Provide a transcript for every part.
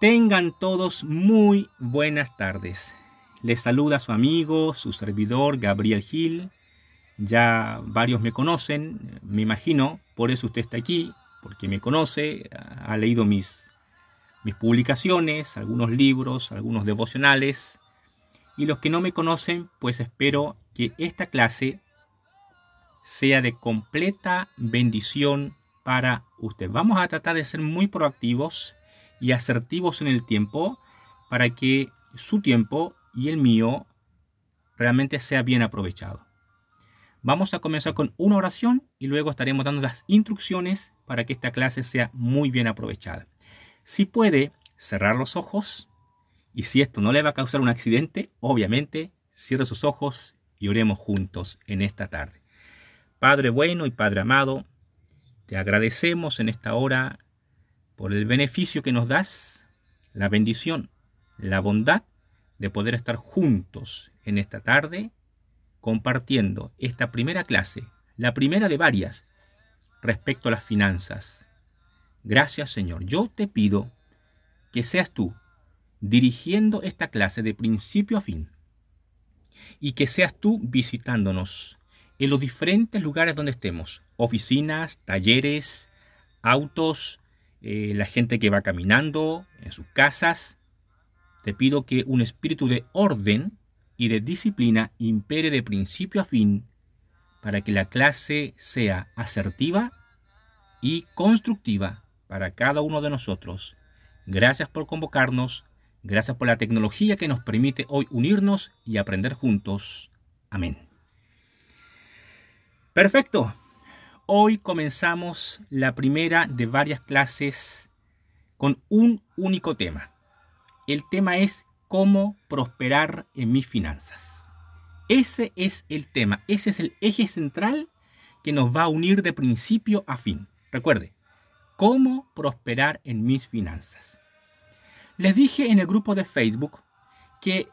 Tengan todos muy buenas tardes. Les saluda su amigo, su servidor Gabriel Gil. Ya varios me conocen, me imagino, por eso usted está aquí, porque me conoce, ha leído mis, mis publicaciones, algunos libros, algunos devocionales. Y los que no me conocen, pues espero que esta clase sea de completa bendición para usted. Vamos a tratar de ser muy proactivos y asertivos en el tiempo para que su tiempo y el mío realmente sea bien aprovechado. Vamos a comenzar con una oración y luego estaremos dando las instrucciones para que esta clase sea muy bien aprovechada. Si puede cerrar los ojos y si esto no le va a causar un accidente, obviamente cierre sus ojos y oremos juntos en esta tarde. Padre bueno y Padre amado, te agradecemos en esta hora por el beneficio que nos das, la bendición, la bondad de poder estar juntos en esta tarde compartiendo esta primera clase, la primera de varias, respecto a las finanzas. Gracias Señor. Yo te pido que seas tú dirigiendo esta clase de principio a fin y que seas tú visitándonos en los diferentes lugares donde estemos, oficinas, talleres, autos, eh, la gente que va caminando, en sus casas. Te pido que un espíritu de orden y de disciplina impere de principio a fin para que la clase sea asertiva y constructiva para cada uno de nosotros. Gracias por convocarnos, gracias por la tecnología que nos permite hoy unirnos y aprender juntos. Amén. Perfecto. Hoy comenzamos la primera de varias clases con un único tema. El tema es cómo prosperar en mis finanzas. Ese es el tema, ese es el eje central que nos va a unir de principio a fin. Recuerde, cómo prosperar en mis finanzas. Les dije en el grupo de Facebook que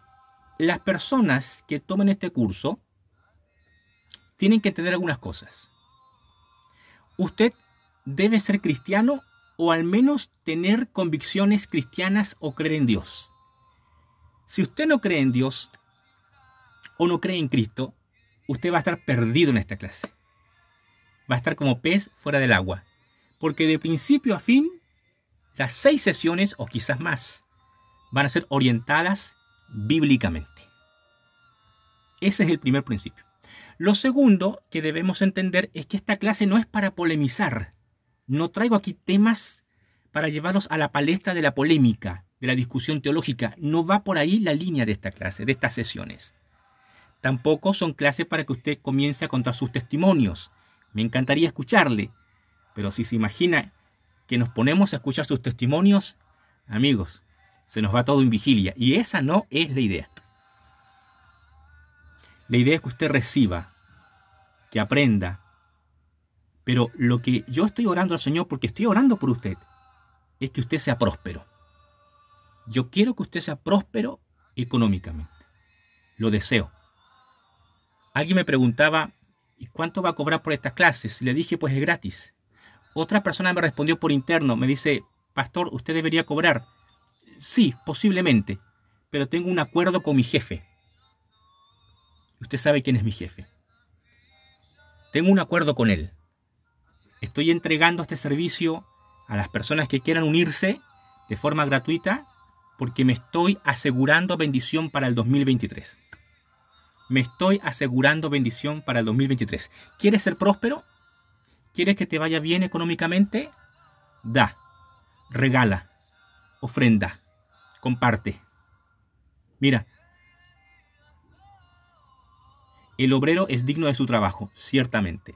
las personas que tomen este curso tienen que entender algunas cosas. Usted debe ser cristiano o al menos tener convicciones cristianas o creer en Dios. Si usted no cree en Dios o no cree en Cristo, usted va a estar perdido en esta clase. Va a estar como pez fuera del agua. Porque de principio a fin, las seis sesiones, o quizás más, van a ser orientadas bíblicamente. Ese es el primer principio. Lo segundo que debemos entender es que esta clase no es para polemizar. No traigo aquí temas para llevarlos a la palestra de la polémica, de la discusión teológica. No va por ahí la línea de esta clase, de estas sesiones. Tampoco son clases para que usted comience a contar sus testimonios. Me encantaría escucharle, pero si se imagina que nos ponemos a escuchar sus testimonios, amigos, se nos va todo en vigilia. Y esa no es la idea. La idea es que usted reciba que aprenda. Pero lo que yo estoy orando al Señor, porque estoy orando por usted, es que usted sea próspero. Yo quiero que usted sea próspero económicamente. Lo deseo. Alguien me preguntaba, ¿y cuánto va a cobrar por estas clases? Le dije, pues es gratis. Otra persona me respondió por interno, me dice, Pastor, usted debería cobrar. Sí, posiblemente, pero tengo un acuerdo con mi jefe. Usted sabe quién es mi jefe. Tengo un acuerdo con él. Estoy entregando este servicio a las personas que quieran unirse de forma gratuita porque me estoy asegurando bendición para el 2023. Me estoy asegurando bendición para el 2023. ¿Quieres ser próspero? ¿Quieres que te vaya bien económicamente? Da, regala, ofrenda, comparte. Mira, El obrero es digno de su trabajo, ciertamente.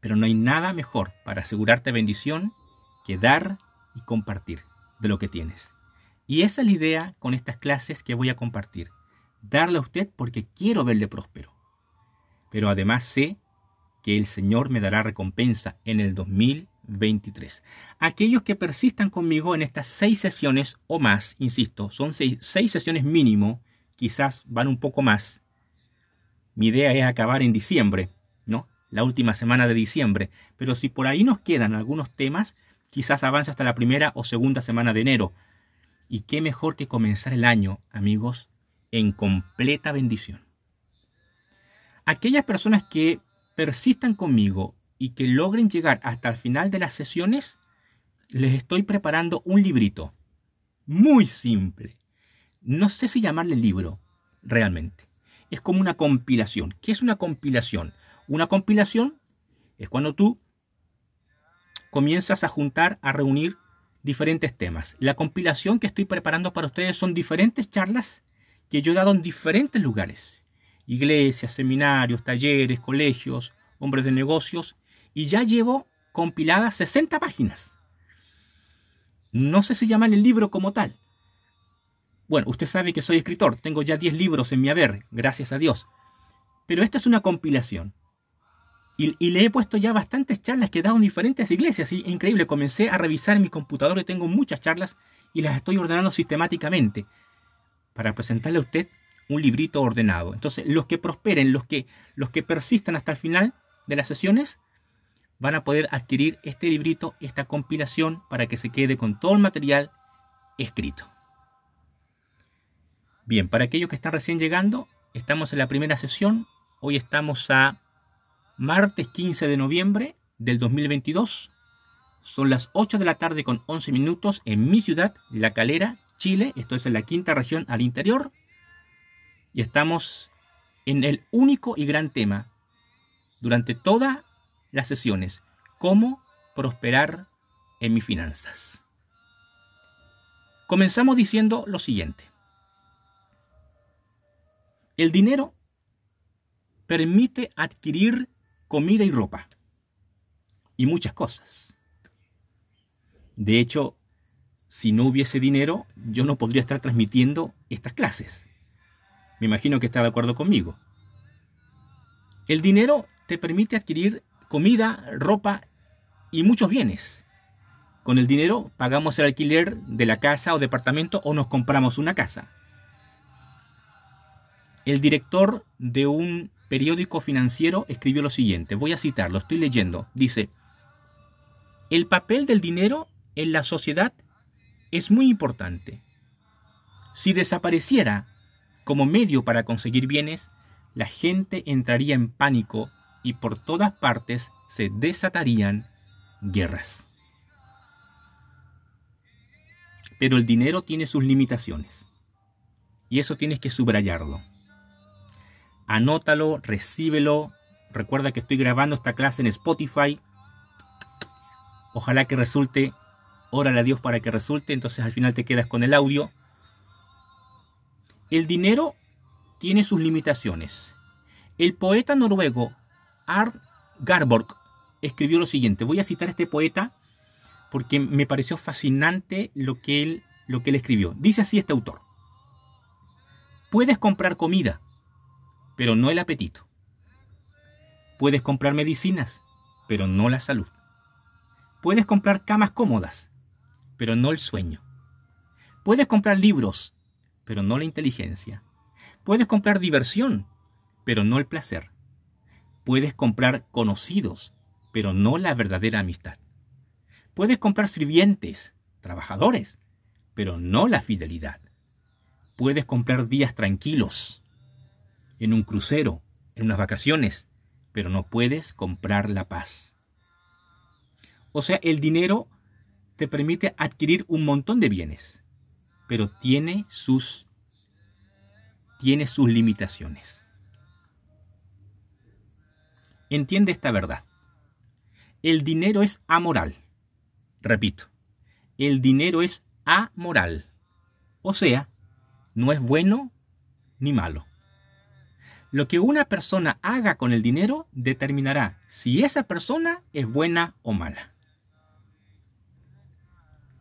Pero no hay nada mejor para asegurarte bendición que dar y compartir de lo que tienes. Y esa es la idea con estas clases que voy a compartir. Darle a usted porque quiero verle próspero. Pero además sé que el Señor me dará recompensa en el 2023. Aquellos que persistan conmigo en estas seis sesiones o más, insisto, son seis, seis sesiones mínimo, quizás van un poco más, mi idea es acabar en diciembre, ¿no? La última semana de diciembre. Pero si por ahí nos quedan algunos temas, quizás avance hasta la primera o segunda semana de enero. Y qué mejor que comenzar el año, amigos, en completa bendición. Aquellas personas que persistan conmigo y que logren llegar hasta el final de las sesiones, les estoy preparando un librito. Muy simple. No sé si llamarle libro, realmente. Es como una compilación. ¿Qué es una compilación? Una compilación es cuando tú comienzas a juntar, a reunir diferentes temas. La compilación que estoy preparando para ustedes son diferentes charlas que yo he dado en diferentes lugares. Iglesias, seminarios, talleres, colegios, hombres de negocios. Y ya llevo compiladas 60 páginas. No sé si llaman el libro como tal. Bueno, usted sabe que soy escritor. Tengo ya 10 libros en mi haber, gracias a Dios. Pero esta es una compilación. Y, le he puesto ya bastantes charlas que he dado en diferentes iglesias. Y, increíble, comencé a revisar mi computador y tengo muchas charlas y las estoy ordenando sistemáticamente para presentarle a usted un librito ordenado. Entonces, los que prosperen, los que, los que persistan hasta el final de las sesiones, van a poder adquirir este librito, esta compilación, para que se quede con todo el material escrito. Bien, para aquellos que están recién llegando, estamos en la primera sesión. Hoy estamos a martes 15 de noviembre del 2022. Son las 8 de la tarde con 11 minutos en mi ciudad, La Calera, Chile. Esto es en la quinta región al interior. Y estamos en el único y gran tema durante todas las sesiones. Cómo prosperar en mis finanzas. Comenzamos diciendo lo siguiente. El dinero permite adquirir comida y ropa. Y muchas cosas. De hecho, si no hubiese dinero, yo no podría estar transmitiendo estas clases. Me imagino que está de acuerdo conmigo. El dinero te permite adquirir comida, ropa y muchos bienes. Con el dinero pagamos el alquiler de la casa o departamento o nos compramos una casa. El director de un periódico financiero escribió lo siguiente, voy a citarlo, estoy leyendo, dice, el papel del dinero en la sociedad es muy importante. Si desapareciera como medio para conseguir bienes, la gente entraría en pánico y por todas partes se desatarían guerras. Pero el dinero tiene sus limitaciones. Y eso tienes que subrayarlo anótalo, recíbelo. Recuerda que estoy grabando esta clase en Spotify. Ojalá que resulte. Órale a Dios para que resulte. Entonces al final te quedas con el audio. El dinero tiene sus limitaciones. El poeta noruego Art Garborg escribió lo siguiente. Voy a citar este poeta porque me pareció fascinante lo que él, lo que él escribió. Dice así este autor. Puedes comprar comida, pero no el apetito. Puedes comprar medicinas, pero no la salud. Puedes comprar camas cómodas, pero no el sueño. Puedes comprar libros, pero no la inteligencia. Puedes comprar diversión, pero no el placer. Puedes comprar conocidos, pero no la verdadera amistad. Puedes comprar sirvientes, trabajadores, pero no la fidelidad. Puedes comprar días tranquilos, en un crucero, en unas vacaciones, pero no puedes comprar la paz. O sea, el dinero te permite adquirir un montón de bienes, pero tiene sus tiene sus limitaciones. Entiende esta verdad. El dinero es amoral. Repito, el dinero es amoral. O sea, no es bueno ni malo. Lo que una persona haga con el dinero determinará si esa persona es buena o mala.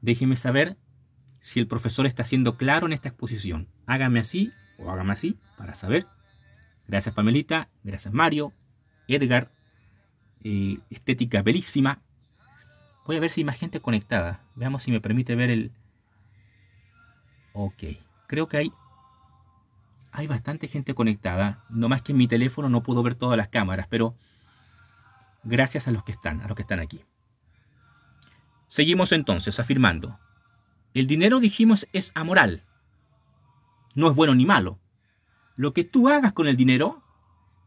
Déjeme saber si el profesor está siendo claro en esta exposición. Hágame así o hágame así para saber. Gracias Pamelita, gracias Mario, Edgar, eh, estética bellísima. Voy a ver si hay más gente conectada. Veamos si me permite ver el... Ok, creo que hay hay bastante gente conectada. No más que en mi teléfono no puedo ver todas las cámaras, pero gracias a los que están, a los que están aquí. Seguimos entonces afirmando, el dinero dijimos es amoral, no es bueno ni malo. Lo que tú hagas con el dinero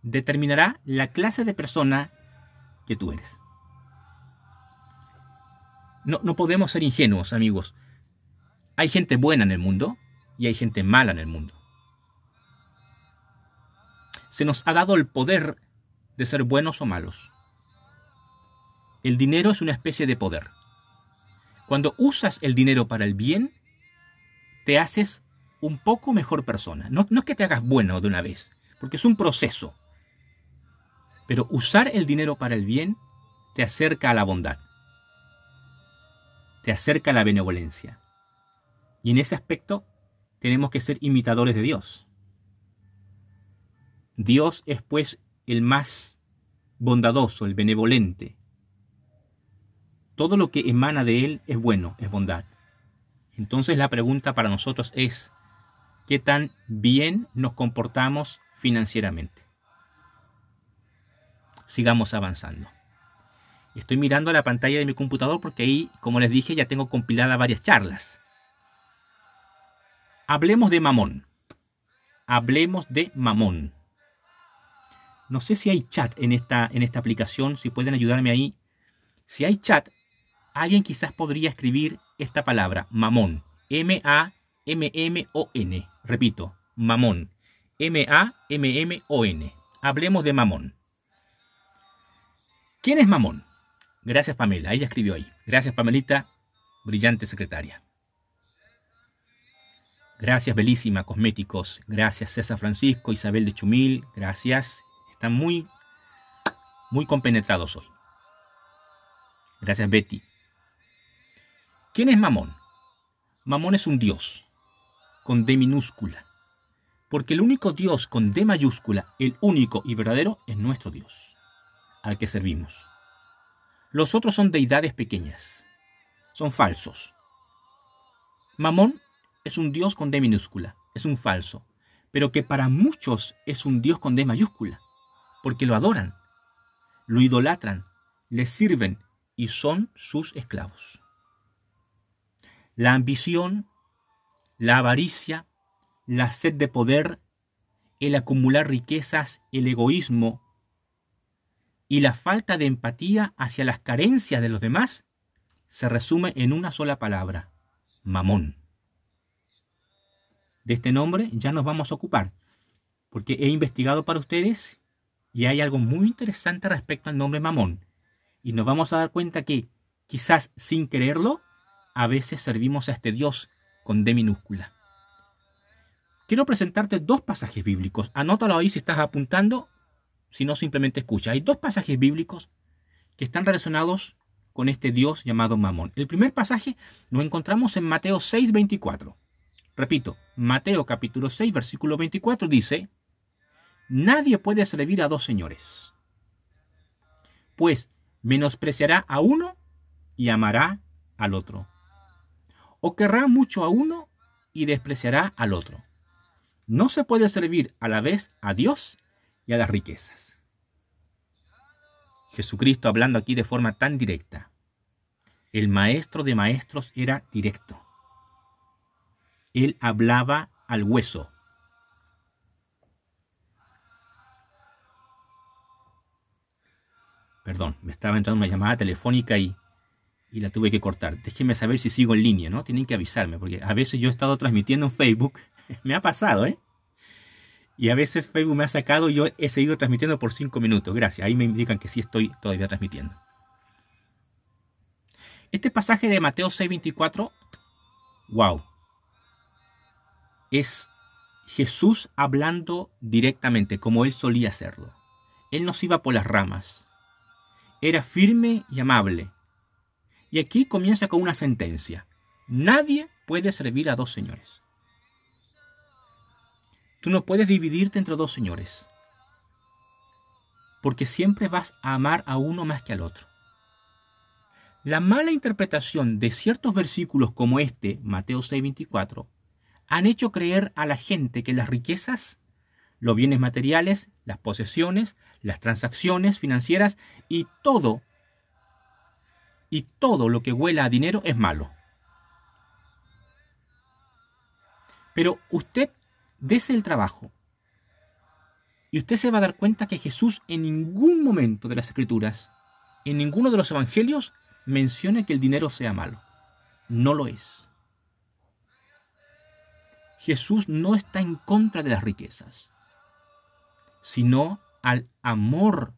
determinará la clase de persona que tú eres. No, no podemos ser ingenuos, amigos. Hay gente buena en el mundo y hay gente mala en el mundo. Se nos ha dado el poder de ser buenos o malos. El dinero es una especie de poder. Cuando usas el dinero para el bien, te haces un poco mejor persona. No, es que te hagas bueno de una vez, porque es un proceso. Pero usar el dinero para el bien te acerca a la bondad, te acerca a la benevolencia. Y en ese aspecto tenemos que ser imitadores de Dios. Dios es pues el más bondadoso, el benevolente. Todo lo que emana de Él es bueno, es bondad. Entonces la pregunta para nosotros es, ¿qué tan bien nos comportamos financieramente? Sigamos avanzando. Estoy mirando la pantalla de mi computador porque ahí, como les dije, ya tengo compiladas varias charlas. Hablemos de mamón. Hablemos de mamón. No sé si hay chat en esta, en esta aplicación, si pueden ayudarme ahí. Si hay chat, alguien quizás podría escribir esta palabra, mamón. M-A-M-M-O-N. Repito, mamón. M-A-M-M-O-N. Hablemos de mamón. ¿Quién es mamón? Gracias Pamela, ella escribió ahí. Gracias Pamelita, brillante secretaria. Gracias Belísima Cosméticos. Gracias César Francisco, Isabel de Chumil. Gracias están muy, muy compenetrados hoy. Gracias, Betty. ¿Quién es Mamón? Mamón es un dios, con D minúscula. Porque el único Dios con D mayúscula, el único y verdadero, es nuestro Dios, al que servimos. Los otros son deidades pequeñas, son falsos. Mamón es un Dios con D minúscula, es un falso, pero que para muchos es un Dios con D mayúscula porque lo adoran, lo idolatran, le sirven y son sus esclavos. La ambición, la avaricia, la sed de poder, el acumular riquezas, el egoísmo y la falta de empatía hacia las carencias de los demás se resume en una sola palabra, mamón. De este nombre ya nos vamos a ocupar, porque he investigado para ustedes y hay algo muy interesante respecto al nombre Mamón. Y nos vamos a dar cuenta que, quizás sin quererlo, a veces servimos a este Dios con D minúscula. Quiero presentarte dos pasajes bíblicos. Anótalo ahí si estás apuntando, si no simplemente escucha. Hay dos pasajes bíblicos que están relacionados con este Dios llamado Mamón. El primer pasaje lo encontramos en Mateo 6, 24. Repito, Mateo capítulo 6, versículo 24 dice, Nadie puede servir a dos señores, pues menospreciará a uno y amará al otro, o querrá mucho a uno y despreciará al otro. No se puede servir a la vez a Dios y a las riquezas. Jesucristo hablando aquí de forma tan directa. El maestro de maestros era directo. Él hablaba al hueso. Perdón, me estaba entrando una llamada telefónica y, y la tuve que cortar. Déjenme saber si sigo en línea, ¿no? Tienen que avisarme, porque a veces yo he estado transmitiendo en Facebook. me ha pasado, ¿eh? Y a veces Facebook me ha sacado y yo he seguido transmitiendo por cinco minutos. Gracias. Ahí me indican que sí estoy todavía transmitiendo. Este pasaje de Mateo 6:24, wow. Es Jesús hablando directamente, como él solía hacerlo. Él nos iba por las ramas era firme y amable. Y aquí comienza con una sentencia. Nadie puede servir a dos señores. Tú no puedes dividirte entre dos señores. Porque siempre vas a amar a uno más que al otro. La mala interpretación de ciertos versículos como este, Mateo 6:24, han hecho creer a la gente que las riquezas los bienes materiales, las posesiones, las transacciones financieras y todo y todo lo que huela a dinero es malo. Pero usted dese el trabajo y usted se va a dar cuenta que Jesús en ningún momento de las Escrituras, en ninguno de los Evangelios, menciona que el dinero sea malo. No lo es. Jesús no está en contra de las riquezas, sino al amor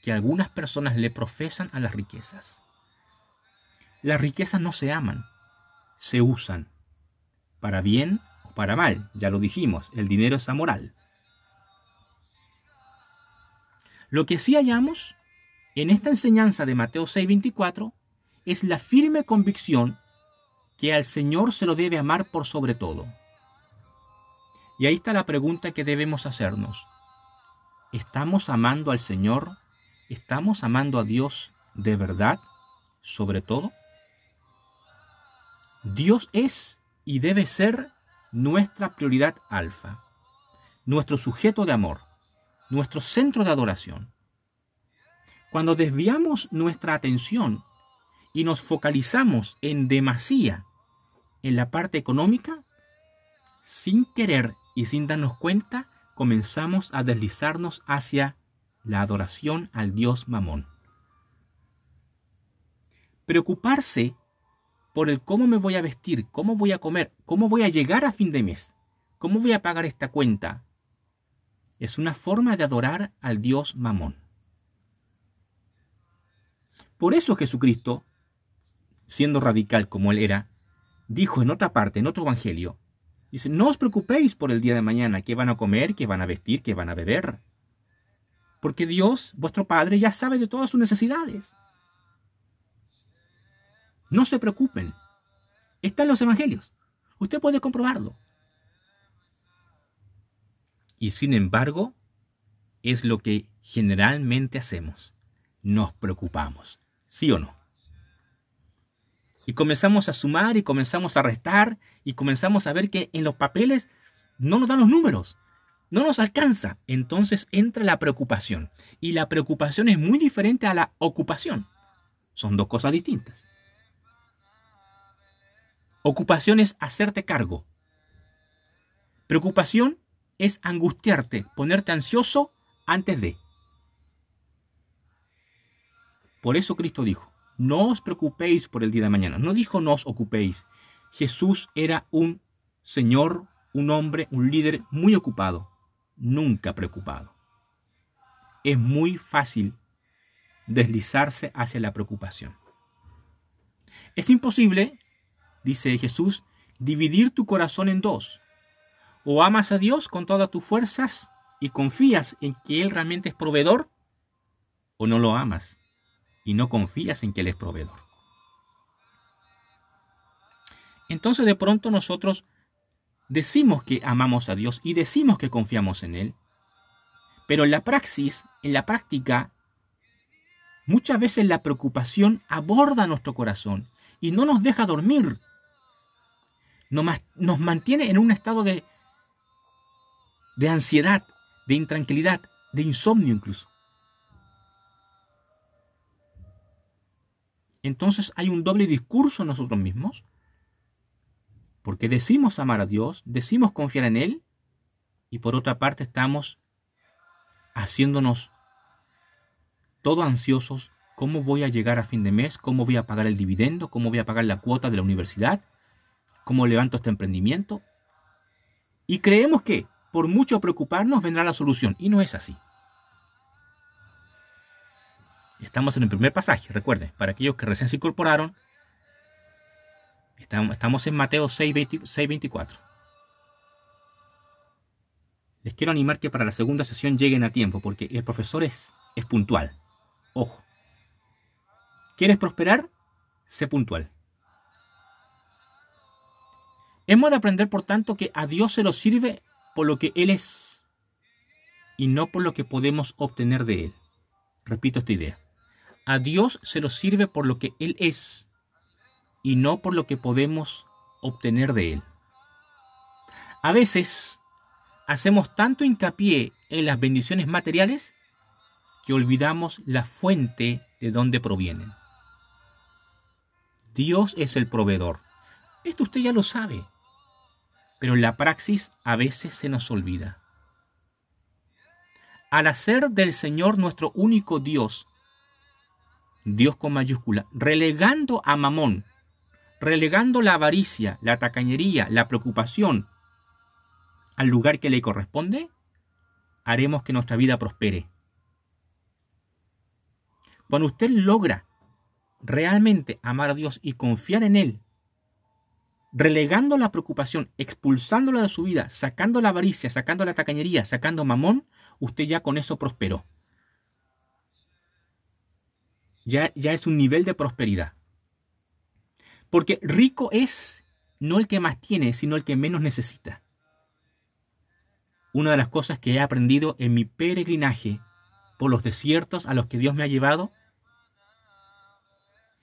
que algunas personas le profesan a las riquezas. Las riquezas no se aman, se usan, para bien o para mal, ya lo dijimos, el dinero es amoral. Lo que sí hallamos en esta enseñanza de Mateo 6:24 es la firme convicción que al Señor se lo debe amar por sobre todo. Y ahí está la pregunta que debemos hacernos. ¿Estamos amando al Señor? ¿Estamos amando a Dios de verdad sobre todo? Dios es y debe ser nuestra prioridad alfa, nuestro sujeto de amor, nuestro centro de adoración. Cuando desviamos nuestra atención y nos focalizamos en demasía en la parte económica, sin querer y sin darnos cuenta, comenzamos a deslizarnos hacia la adoración al Dios Mamón. Preocuparse por el cómo me voy a vestir, cómo voy a comer, cómo voy a llegar a fin de mes, cómo voy a pagar esta cuenta, es una forma de adorar al Dios Mamón. Por eso Jesucristo, siendo radical como él era, dijo en otra parte, en otro evangelio, dice, no os preocupéis por el día de mañana, qué van a comer, qué van a vestir, qué van a beber. Porque Dios, vuestro Padre, ya sabe de todas sus necesidades. No se preocupen. Está en los evangelios. Usted puede comprobarlo. Y sin embargo, es lo que generalmente hacemos. Nos preocupamos. ¿Sí o no? Y comenzamos a sumar y comenzamos a restar y comenzamos a ver que en los papeles no nos dan los números. No nos alcanza. Entonces entra la preocupación. Y la preocupación es muy diferente a la ocupación. Son dos cosas distintas. Ocupación es hacerte cargo. Preocupación es angustiarte, ponerte ansioso antes de. Por eso Cristo dijo, no os preocupéis por el día de mañana. No dijo no os ocupéis. Jesús era un Señor, un hombre, un líder muy ocupado, nunca preocupado. Es muy fácil deslizarse hacia la preocupación. Es imposible dice Jesús, dividir tu corazón en dos. O amas a Dios con todas tus fuerzas y confías en que Él realmente es proveedor, o no lo amas y no confías en que Él es proveedor. Entonces de pronto nosotros decimos que amamos a Dios y decimos que confiamos en Él, pero en la praxis, en la práctica, muchas veces la preocupación aborda nuestro corazón y no nos deja dormir nos mantiene en un estado de, de ansiedad, de intranquilidad, de insomnio incluso. Entonces hay un doble discurso en nosotros mismos, porque decimos amar a Dios, decimos confiar en Él, y por otra parte estamos haciéndonos todo ansiosos, cómo voy a llegar a fin de mes, cómo voy a pagar el dividendo, cómo voy a pagar la cuota de la universidad, cómo levanto este emprendimiento. Y creemos que, por mucho preocuparnos, vendrá la solución. Y no es así. Estamos en el primer pasaje, recuerden, para aquellos que recién se incorporaron, estamos en Mateo 6.24. Les quiero animar que para la segunda sesión lleguen a tiempo, porque el profesor es, es puntual. Ojo. ¿Quieres prosperar? Sé puntual. Hemos de aprender, por tanto, que a Dios se lo sirve por lo que Él es y no por lo que podemos obtener de Él. Repito esta idea. A Dios se lo sirve por lo que Él es y no por lo que podemos obtener de Él. A veces hacemos tanto hincapié en las bendiciones materiales que olvidamos la fuente de donde provienen. Dios es el proveedor. Esto usted ya lo sabe. Pero en la praxis a veces se nos olvida. Al hacer del Señor nuestro único Dios, Dios con mayúscula, relegando a Mamón, relegando la avaricia, la tacañería, la preocupación al lugar que le corresponde, haremos que nuestra vida prospere. Cuando usted logra realmente amar a Dios y confiar en Él, relegando la preocupación, expulsándola de su vida, sacando la avaricia, sacando la tacañería, sacando mamón, usted ya con eso prosperó. Ya, ya es un nivel de prosperidad. Porque rico es no el que más tiene, sino el que menos necesita. Una de las cosas que he aprendido en mi peregrinaje por los desiertos a los que Dios me ha llevado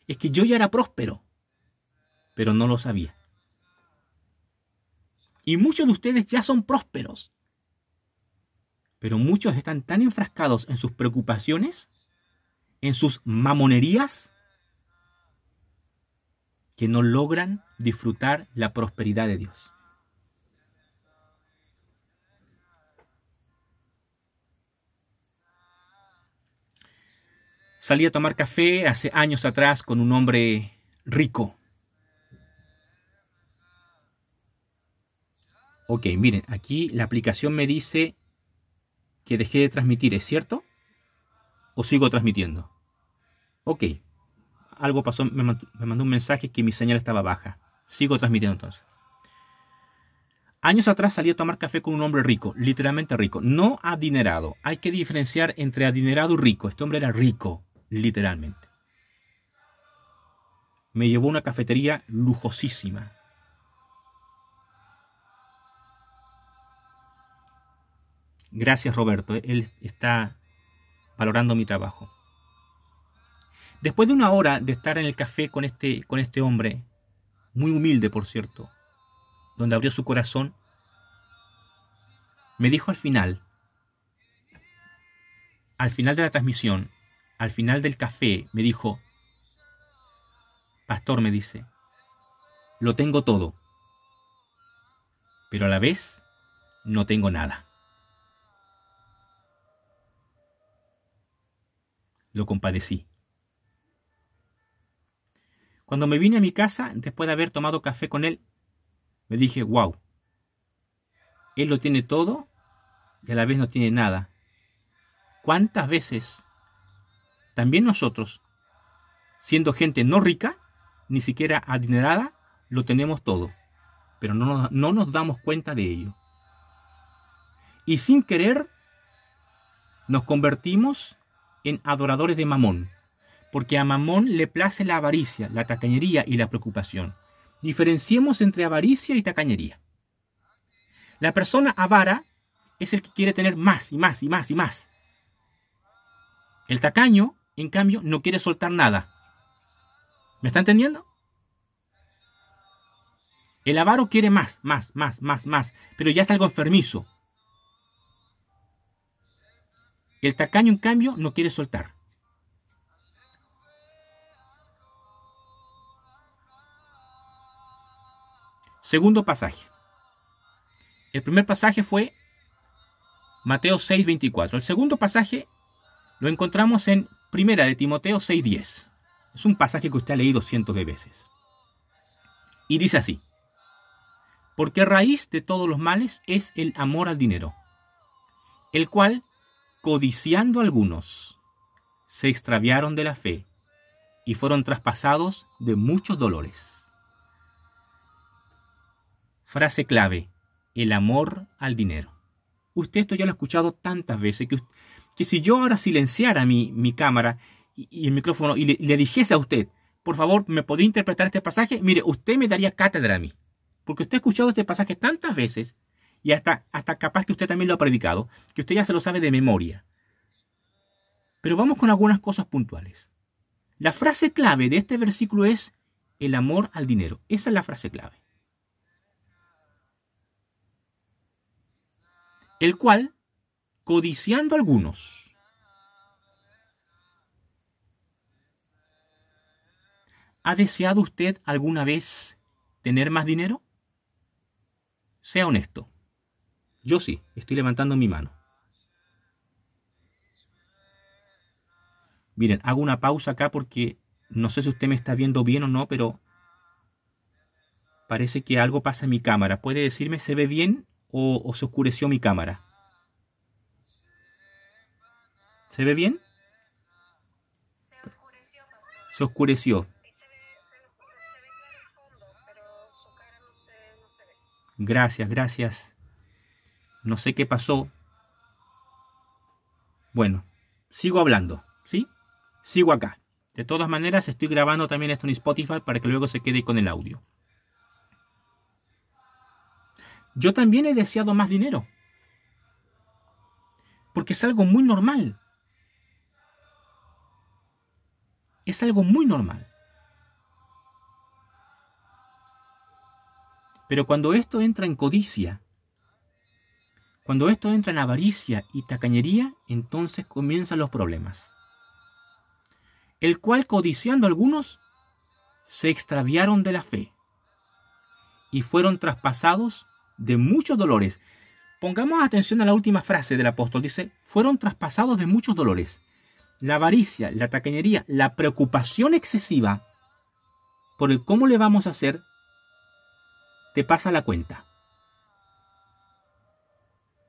es que yo ya era próspero, pero no lo sabía. Y muchos de ustedes ya son prósperos, pero muchos están tan enfrascados en sus preocupaciones, en sus mamonerías, que no logran disfrutar la prosperidad de Dios. Salí a tomar café hace años atrás con un hombre rico. Ok, miren, aquí la aplicación me dice que dejé de transmitir, ¿es cierto? ¿O sigo transmitiendo? Ok, algo pasó, me mandó un mensaje que mi señal estaba baja. Sigo transmitiendo entonces. Años atrás salí a tomar café con un hombre rico, literalmente rico, no adinerado. Hay que diferenciar entre adinerado y rico. Este hombre era rico, literalmente. Me llevó a una cafetería lujosísima. Gracias Roberto, él está valorando mi trabajo. Después de una hora de estar en el café con este, con este hombre, muy humilde por cierto, donde abrió su corazón, me dijo al final, al final de la transmisión, al final del café, me dijo, Pastor me dice, lo tengo todo, pero a la vez no tengo nada. Lo compadecí. Cuando me vine a mi casa, después de haber tomado café con él, me dije, wow, él lo tiene todo y a la vez no tiene nada. ¿Cuántas veces también nosotros, siendo gente no rica, ni siquiera adinerada, lo tenemos todo, pero no, no nos damos cuenta de ello? Y sin querer, nos convertimos en adoradores de Mamón porque a Mamón le place la avaricia, la tacañería y la preocupación. Diferenciemos entre avaricia y tacañería. La persona avara es el que quiere tener más y más y más y más. El tacaño, en cambio, no quiere soltar nada. ¿Me está entendiendo? El avaro quiere más, más, más, más, más, pero ya es algo enfermizo. El tacaño, en cambio, no quiere soltar. Segundo pasaje. El primer pasaje fue Mateo 6:24. El segundo pasaje lo encontramos en Primera de Timoteo 6:10. Es un pasaje que usted ha leído cientos de veces. Y dice así: Porque raíz de todos los males es el amor al dinero, el cual, codiciando algunos, se extraviaron de la fe y fueron traspasados de muchos dolores. Frase clave, el amor al dinero. Usted esto ya lo ha escuchado tantas veces que, que si yo ahora silenciara mi, mi cámara y, el micrófono y le, dijese a usted, por favor, ¿me podría interpretar este pasaje? Mire, usted me daría cátedra a mí. Porque usted ha escuchado este pasaje tantas veces y hasta, hasta capaz que usted también lo ha predicado, que usted ya se lo sabe de memoria. Pero vamos con algunas cosas puntuales. La frase clave de este versículo es el amor al dinero. Esa es la frase clave. el cual, codiciando algunos, ¿Ha deseado usted alguna vez tener más dinero? Sea honesto. Yo sí, estoy levantando mi mano. Miren, hago una pausa acá porque no sé si usted me está viendo bien o no, pero parece que algo pasa en mi cámara. ¿Puede decirme, se ve bien o, se oscureció mi cámara? ¿Se ve bien? Se oscureció. Se oscureció. Gracias, gracias. No sé qué pasó. Bueno, sigo hablando, ¿sí? Sigo acá. De todas maneras, estoy grabando también esto en Spotify para que luego se quede con el audio. Yo también he deseado más dinero. Porque es algo muy normal. Es algo muy normal. Pero cuando esto entra en codicia, cuando esto entra en avaricia y tacañería, entonces comienzan los problemas. El cual, codiciando algunos, se extraviaron de la fe y fueron traspasados de muchos dolores. Pongamos atención a la última frase del apóstol. Dice, fueron traspasados de muchos dolores. La avaricia, la tacañería, la preocupación excesiva por el cómo le vamos a hacer te pasa la cuenta.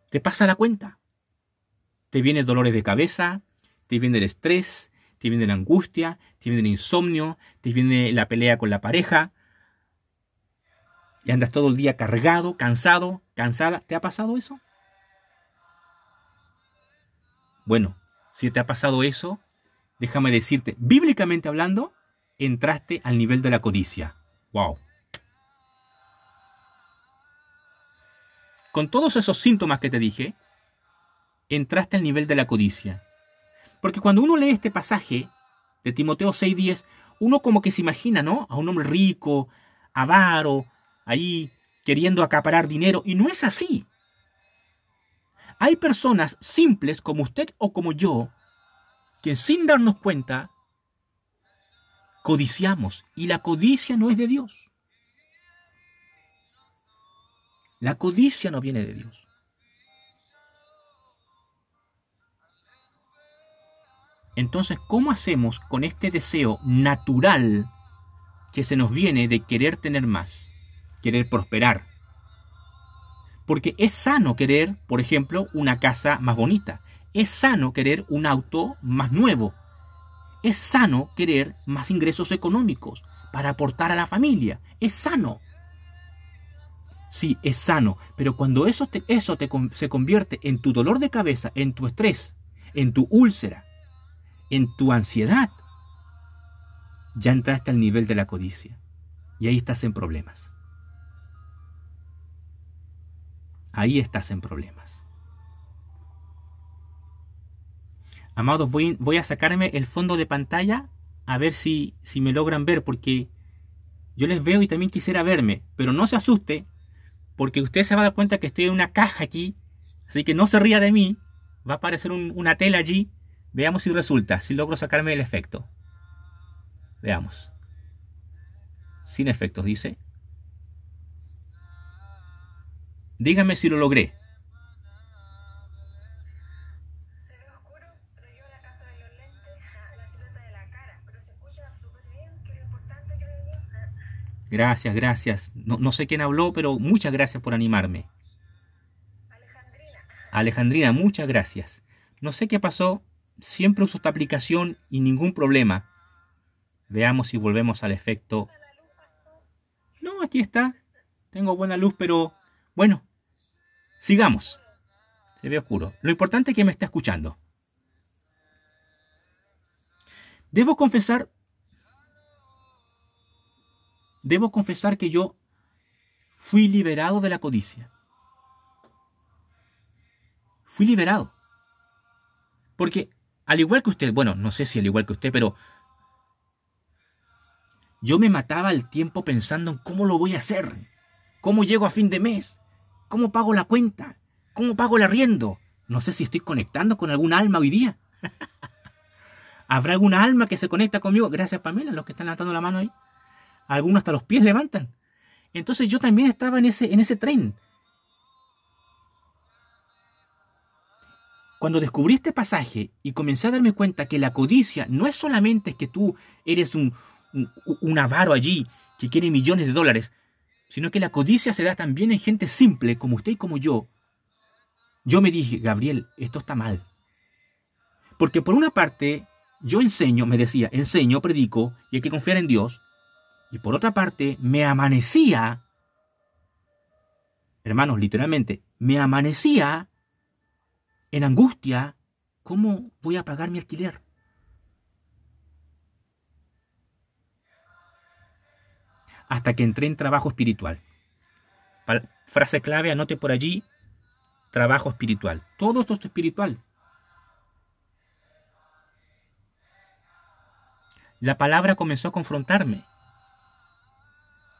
Te pasa la cuenta. Te vienen dolores de cabeza, te viene el estrés, te viene la angustia, te viene el insomnio, te viene la pelea con la pareja. Y andas todo el día cargado, cansado, cansada. ¿Te ha pasado eso? Bueno, si te ha pasado eso, déjame decirte, bíblicamente hablando, entraste al nivel de la codicia. ¡Wow! Con todos esos síntomas que te dije, entraste al nivel de la codicia. Porque cuando uno lee este pasaje de Timoteo 6:10, uno como que se imagina, ¿no? A un hombre rico, avaro, ahí queriendo acaparar dinero, y no es así. Hay personas simples como usted o como yo, que sin darnos cuenta, codiciamos, y la codicia no es de Dios. La codicia no viene de Dios. Entonces, ¿cómo hacemos con este deseo natural que se nos viene de querer tener más, querer prosperar? Porque es sano querer, por ejemplo, una casa más bonita. Es sano querer un auto más nuevo. Es sano querer más ingresos económicos para aportar a la familia. Es sano. Sí, es sano, pero cuando eso, te, eso te, se convierte en tu dolor de cabeza, en tu estrés, en tu úlcera, en tu ansiedad, ya entraste al nivel de la codicia. Y ahí estás en problemas. Ahí estás en problemas. Amados, voy, voy a sacarme el fondo de pantalla a ver si, si me logran ver, porque yo les veo y también quisiera verme, pero no se asuste, porque usted se va a dar cuenta que estoy en una caja aquí, así que no se ría de mí, va a aparecer una tela allí, veamos si resulta, si logro sacarme el efecto. Veamos. Sin efectos, dice. Dígame si lo logré. Gracias, gracias. No, sé quién habló, pero muchas gracias por animarme. Alejandrina. Alejandrina, muchas gracias. No sé qué pasó, siempre uso esta aplicación y ningún problema. Veamos si volvemos al efecto. No, aquí está. Tengo buena luz, pero bueno, sigamos. Se ve oscuro. Lo importante es que me está escuchando. Debo confesar debo confesar que yo fui liberado de la codicia. Fui liberado. Porque al igual que usted, bueno, no sé si al igual que usted, pero yo me mataba el tiempo pensando en cómo lo voy a hacer, cómo llego a fin de mes, cómo pago la cuenta, cómo pago el arriendo. No sé si estoy conectando con algún alma hoy día. ¿Habrá alguna alma que se conecta conmigo? Gracias, Pamela, los que están levantando la mano ahí. Algunos hasta los pies levantan. Entonces yo también estaba en ese, en ese tren. Cuando descubrí este pasaje y comencé a darme cuenta que la codicia no es solamente que tú eres un, un, avaro allí que quiere millones de dólares, sino que la codicia se da también en gente simple como usted y como yo. Yo me dije, Gabriel, esto está mal. Porque por una parte, yo enseño, me decía, enseño, predico, y hay que confiar en Dios. Y por otra parte, me amanecía, hermanos, literalmente, me amanecía en angustia, ¿cómo voy a pagar mi alquiler? Hasta que entré en trabajo espiritual. Frase clave, anote por allí, trabajo espiritual. Todo esto es espiritual. La palabra comenzó a confrontarme.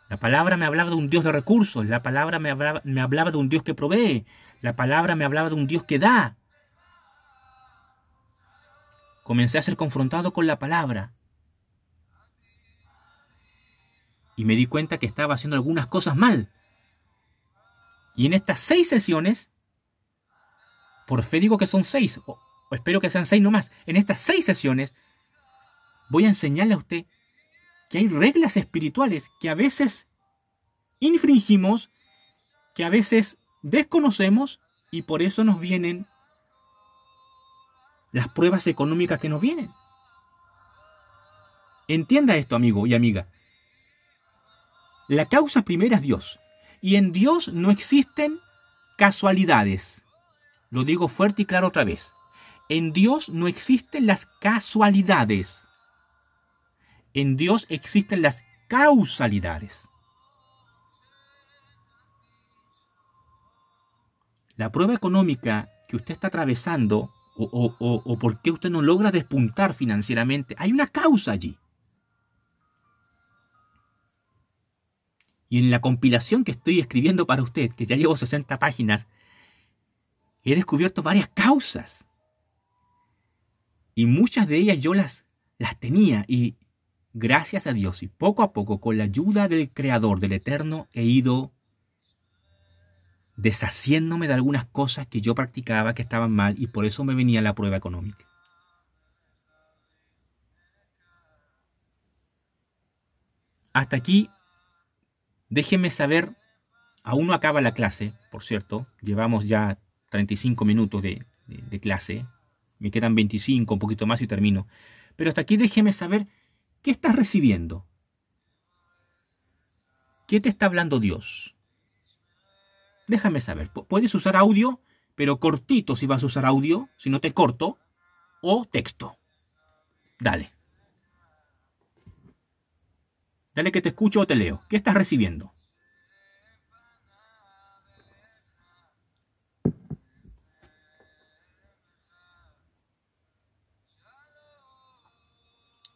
La palabra me hablaba de un Dios de recursos, la palabra me hablaba, me hablaba de un Dios que provee, la palabra me hablaba de un Dios que da. Comencé a ser confrontado con la palabra. Y me di cuenta que estaba haciendo algunas cosas mal. Y en estas seis sesiones, por fe digo que son seis, o, espero que sean seis nomás, en estas seis sesiones voy a enseñarle a usted que hay reglas espirituales que a veces infringimos, que a veces desconocemos y por eso nos vienen las pruebas económicas que nos vienen. Entienda esto, amigo y amiga. La causa primera es Dios. Y en Dios no existen casualidades. Lo digo fuerte y claro otra vez. En Dios no existen las casualidades. En Dios existen las causalidades. La prueba económica que usted está atravesando o, o, por qué usted no logra despuntar financieramente, hay una causa allí. Y en la compilación que estoy escribiendo para usted, que ya llevo 60 páginas, he descubierto varias causas. Y muchas de ellas yo las, las tenía y, gracias a Dios y poco a poco, con la ayuda del Creador, del Eterno, he ido deshaciéndome de algunas cosas que yo practicaba que estaban mal y por eso me venía la prueba económica. Hasta aquí, déjenme saber, aún no acaba la clase, por cierto, llevamos ya 35 minutos de, de clase, me quedan 25, un poquito más y termino, pero hasta aquí déjeme saber ¿Qué estás recibiendo? ¿Qué te está hablando Dios? Déjame saber. Puedes usar audio, pero cortito si vas a usar audio, si no te corto, o texto. Dale. Dale que te escucho o te leo. ¿Qué estás recibiendo?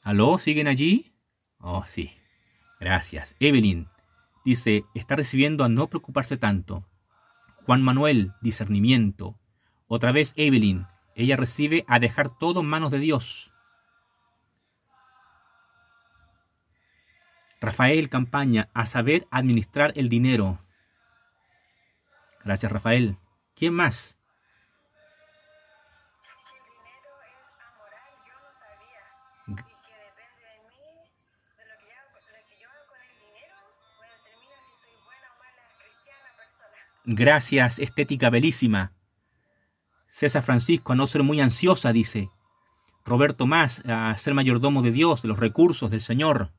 ¿Aló? ¿Siguen allí? Oh, sí. Gracias. Evelyn dice, está recibiendo a no preocuparse tanto. Juan Manuel, discernimiento. Otra vez Evelyn, ella recibe a dejar todo en manos de Dios. Rafael Campaña, a saber administrar el dinero. Gracias, Rafael. ¿Quién más? Gracias, estética belísima. César Francisco, a no ser muy ansiosa, dice. Roberto Más, a ser mayordomo de Dios, de los recursos del Señor.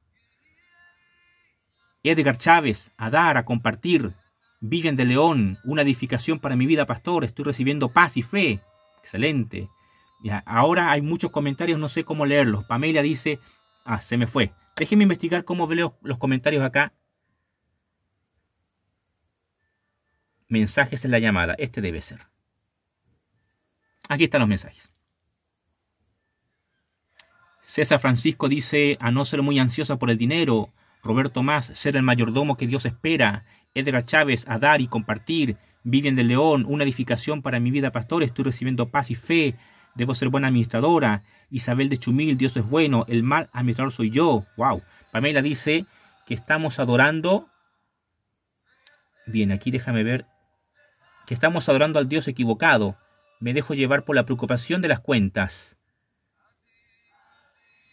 Edgar Chávez, a dar, a compartir. Vivian de León, una edificación para mi vida, pastor. Estoy recibiendo paz y fe. Excelente. Ya, ahora hay muchos comentarios, no sé cómo leerlos. Pamela dice, ah, se me fue. Déjeme investigar cómo veo los comentarios acá Mensajes en la llamada. Este debe ser. Aquí están los mensajes. César Francisco dice a no ser muy ansiosa por el dinero. Roberto Más, ser el mayordomo que Dios espera. Edgar Chávez, a dar y compartir. Vivian del León, una edificación para mi vida, pastor. Estoy recibiendo paz y fe. Debo ser buena administradora. Isabel de Chumil, Dios es bueno. El mal administrador soy yo. Wow. Pamela dice, que estamos adorando. Bien, aquí déjame ver que estamos adorando al Dios equivocado. Me dejo llevar por la preocupación de las cuentas.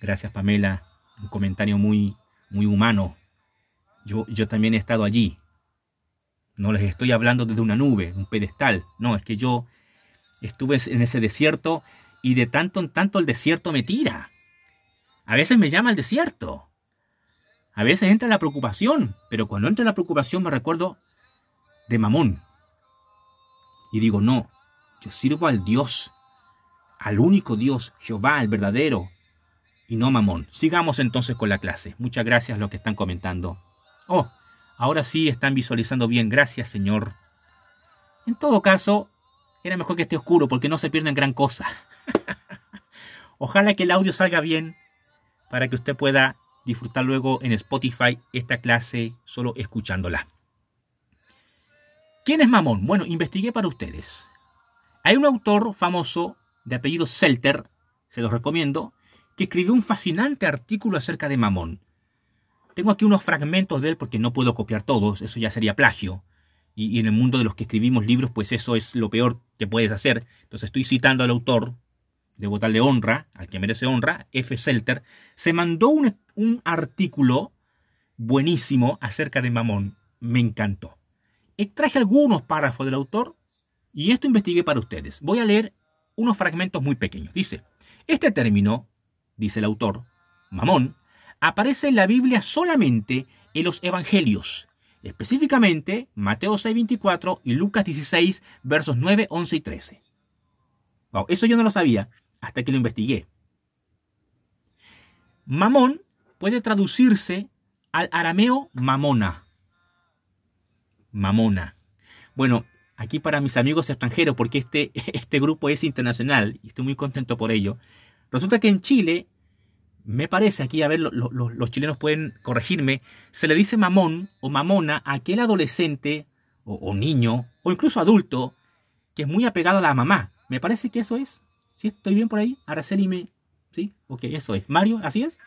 Gracias, Pamela. Un comentario muy, muy humano. Yo, yo también he estado allí. No les estoy hablando desde una nube, un pedestal. No, es que yo estuve en ese desierto y de tanto en tanto el desierto me tira. A veces me llama el desierto. A veces entra la preocupación, pero cuando entra la preocupación me recuerdo de Mamón. Y digo, no, yo sirvo al Dios, al único Dios, Jehová, el verdadero, y no Mamón. Sigamos entonces con la clase. Muchas gracias a los que están comentando. Oh, ahora sí están visualizando bien. Gracias, Señor. En todo caso, era mejor que esté oscuro porque no se pierden gran cosa. Ojalá que el audio salga bien para que usted pueda disfrutar luego en Spotify esta clase solo escuchándola. ¿Quién es Mamón? Bueno, investigué para ustedes. Hay un autor famoso de apellido Selter, se los recomiendo, que escribió un fascinante artículo acerca de Mamón. Tengo aquí unos fragmentos de él porque no puedo copiar todos, eso ya sería plagio. Y, en el mundo de los que escribimos libros, pues eso es lo peor que puedes hacer. Entonces estoy citando al autor, debo darle honra, al que merece honra, F. Selter, se mandó un artículo buenísimo acerca de Mamón. Me encantó. Extraje algunos párrafos del autor y esto investigué para ustedes. Voy a leer unos fragmentos muy pequeños. Dice, este término, dice el autor, Mamón, aparece en la Biblia solamente en los Evangelios, específicamente Mateo 6:24 y Lucas 16, versos 9, 11 y 13. Wow, eso yo no lo sabía hasta que lo investigué. Mamón puede traducirse al arameo mamona. Mamona. Bueno, aquí para mis amigos extranjeros, porque este, este grupo es internacional y estoy muy contento por ello. Resulta que en Chile, me parece, aquí a ver, lo, lo, los chilenos pueden corregirme, se le dice mamón o mamona a aquel adolescente o, niño o incluso adulto que es muy apegado a la mamá. Me parece que eso es. ¿Sí? ¿Estoy bien por ahí? Araceli. ¿Sí? Ok, eso es. Mario, ¿así es?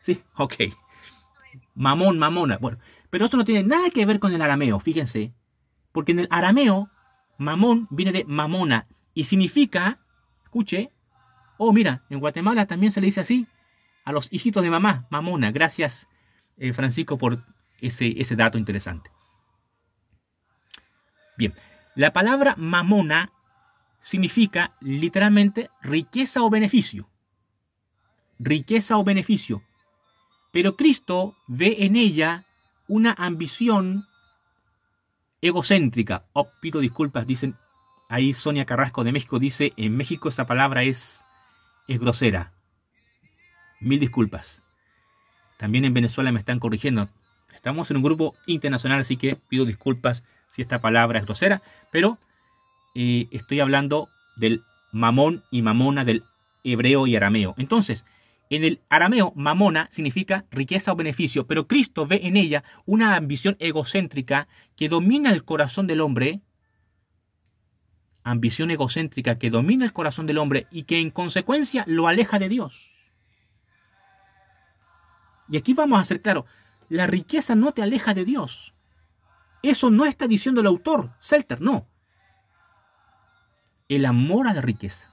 Sí, ok. Mamón, mamona. Bueno, pero esto no tiene nada que ver con el arameo, fíjense. Porque en el arameo, mamón viene de mamona y significa, escuche, oh mira, en Guatemala también se le dice así a los hijitos de mamá, mamona. Gracias, eh, Francisco, por ese, ese dato interesante. Bien, la palabra mamona significa literalmente riqueza o beneficio. Riqueza o beneficio. Pero Cristo ve en ella una ambición egocéntrica. Oh, pido disculpas, dicen ahí Sonia Carrasco de México dice, en México esa palabra es, es grosera. Mil disculpas. También en Venezuela me están corrigiendo. Estamos en un grupo internacional, así que pido disculpas si esta palabra es grosera, pero eh, estoy hablando del mamón y mamona del hebreo y arameo. Entonces, en el arameo, mamona significa riqueza o beneficio, pero Cristo ve en ella una ambición egocéntrica que domina el corazón del hombre, ambición egocéntrica que domina el corazón del hombre y que en consecuencia lo aleja de Dios. Y aquí vamos a ser claro, la riqueza no te aleja de Dios. Eso no está diciendo el autor, Selter, no el amor a la riqueza.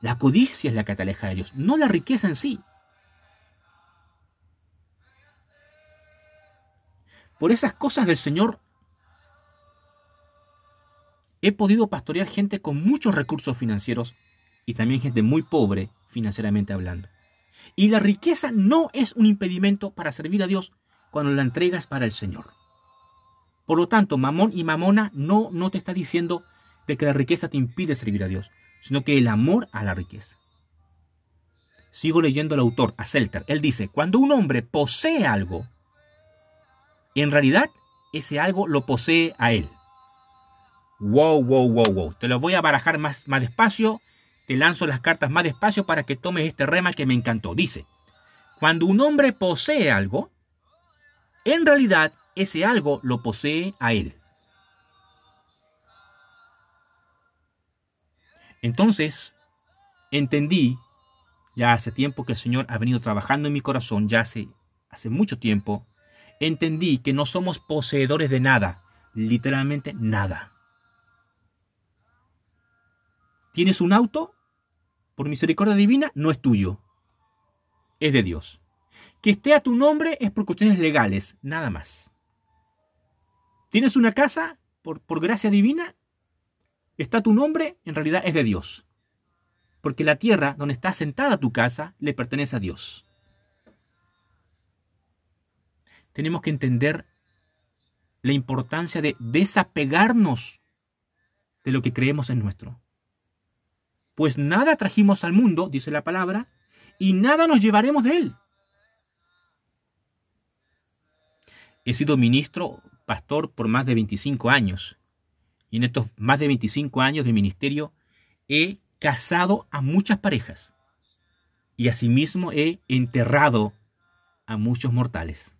La codicia es la que te aleja de Dios, no la riqueza en sí. Por esas cosas del Señor he podido pastorear gente con muchos recursos financieros y también gente muy pobre financieramente hablando. Y la riqueza no es un impedimento para servir a Dios cuando la entregas para el Señor. Por lo tanto, mamón y mamona no, no te está diciendo de que la riqueza te impide servir a Dios, sino que el amor a la riqueza. Sigo leyendo al autor, a Selter. Él dice, cuando un hombre posee algo, en realidad ese algo lo posee a él. Wow, wow, wow, wow. Te lo voy a barajar más, más despacio. Te lanzo las cartas más despacio para que tomes este rema que me encantó. Dice, cuando un hombre posee algo, en realidad ese algo lo posee a él. Entonces, entendí, ya hace tiempo que el Señor ha venido trabajando en mi corazón, ya hace mucho tiempo, entendí que no somos poseedores de nada, literalmente nada. ¿Tienes un auto? Por misericordia divina, no es tuyo. Es de Dios. Que esté a tu nombre es por cuestiones legales, nada más. ¿Tienes una casa? Por, por gracia divina, está tu nombre, en realidad es de Dios. Porque la tierra donde está sentada tu casa le pertenece a Dios. Tenemos que entender la importancia de desapegarnos de lo que creemos en nuestro. Pues nada trajimos al mundo, dice la palabra, y nada nos llevaremos de él. He sido ministro, pastor por más de 25 años. Y en estos más de 25 años de ministerio he casado a muchas parejas. Y asimismo he enterrado a muchos mortales.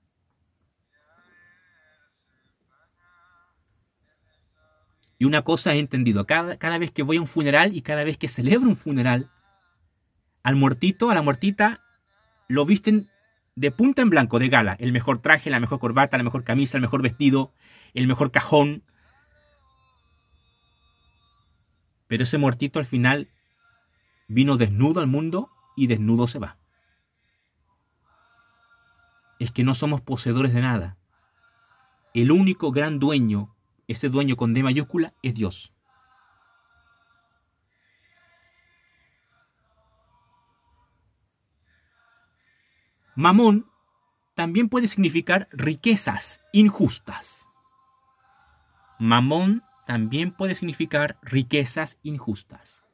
Y una cosa he entendido, cada, cada vez que voy a un funeral y cada vez que celebro un funeral, al muertito, a la muertita, lo visten de punta en blanco, de gala. El mejor traje, la mejor corbata, la mejor camisa, el mejor vestido, el mejor cajón. Pero ese muertito al final vino desnudo al mundo y desnudo se va. Es que no somos poseedores de nada. El único gran dueño ese dueño con D mayúscula es Dios. Mamón también puede significar riquezas injustas. Mamón también puede significar riquezas injustas.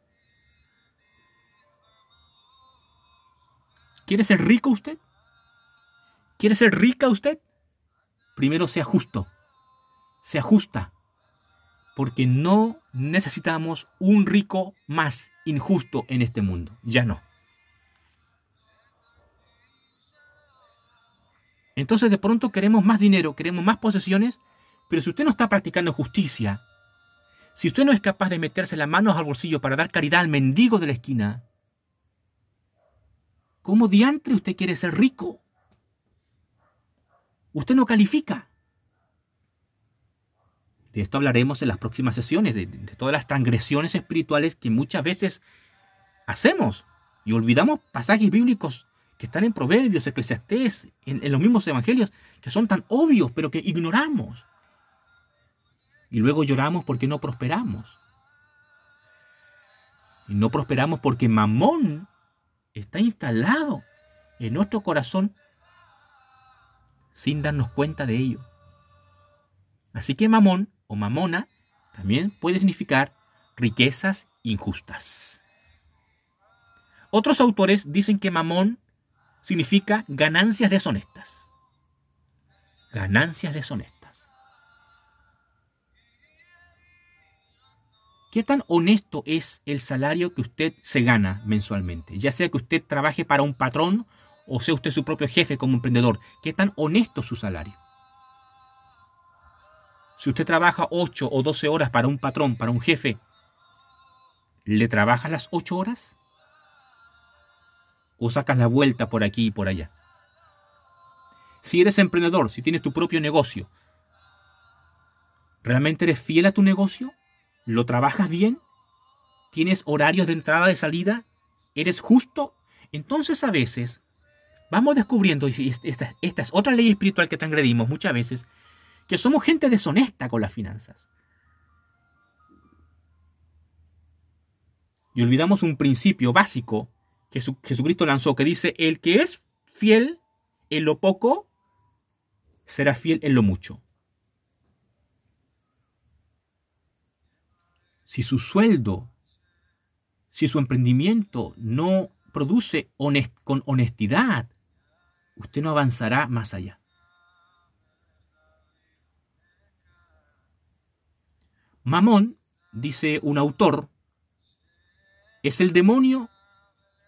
¿Quiere ser rico usted? ¿Quiere ser rica usted? Primero sea justo se ajusta, porque no necesitamos un rico más injusto en este mundo, ya no. Entonces de pronto queremos más dinero, queremos más posesiones, pero si usted no está practicando justicia, si usted no es capaz de meterse las manos al bolsillo para dar caridad al mendigo de la esquina, ¿cómo diantre usted quiere ser rico? Usted no califica. De esto hablaremos en las próximas sesiones, de, todas las transgresiones espirituales que muchas veces hacemos y olvidamos pasajes bíblicos que están en Proverbios, Eclesiastés, en, en los mismos evangelios, que son tan obvios, pero que ignoramos. Y luego lloramos porque no prosperamos. Y no prosperamos porque Mamón está instalado en nuestro corazón sin darnos cuenta de ello. Así que Mamón o mamona también puede significar riquezas injustas. Otros autores dicen que mamón significa ganancias deshonestas. Ganancias deshonestas. ¿Qué tan honesto es el salario que usted se gana mensualmente? Ya sea que usted trabaje para un patrón o sea usted su propio jefe como emprendedor. ¿Qué tan honesto es su salario? Si usted trabaja 8 o 12 horas para un patrón, para un jefe, ¿le trabajas las 8 horas? ¿O sacas la vuelta por aquí y por allá? Si eres emprendedor, si tienes tu propio negocio, ¿realmente eres fiel a tu negocio? ¿Lo trabajas bien? ¿Tienes horarios de entrada, de salida? ¿Eres justo? Entonces a veces vamos descubriendo, y esta, esta es otra ley espiritual que transgredimos muchas veces, que somos gente deshonesta con las finanzas. Y olvidamos un principio básico que Jesucristo lanzó, que dice, el que es fiel en lo poco, será fiel en lo mucho. Si su sueldo, si su emprendimiento no produce con honestidad, usted no avanzará más allá. Mamón, dice un autor, es el demonio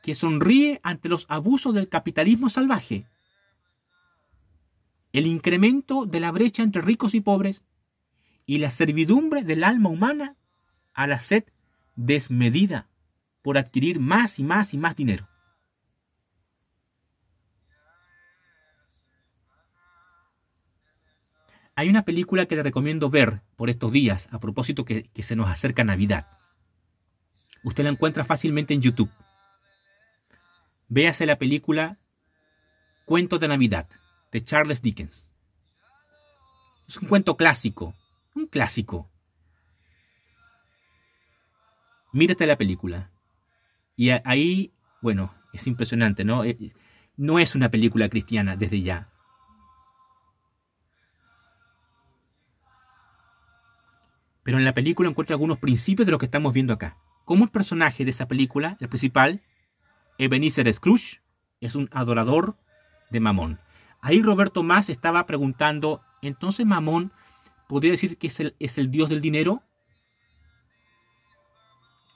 que sonríe ante los abusos del capitalismo salvaje, el incremento de la brecha entre ricos y pobres y la servidumbre del alma humana a la sed desmedida por adquirir más y más y más dinero. Hay una película que le recomiendo ver por estos días, a propósito que, que se nos acerca Navidad. Usted la encuentra fácilmente en YouTube. Véase la película Cuento de Navidad, de Charles Dickens. Es un cuento clásico, un clásico. Mírate la película. Y ahí, bueno, es impresionante, ¿no? Eh, no es una película cristiana desde ya. Pero en la película encuentra algunos principios de lo que estamos viendo acá. Como el personaje de esa película, el principal, Ebenezer Scrooge, es un adorador de Mamón. Ahí Roberto Más estaba preguntando, entonces Mamón, ¿podría decir que es el, es el dios del dinero?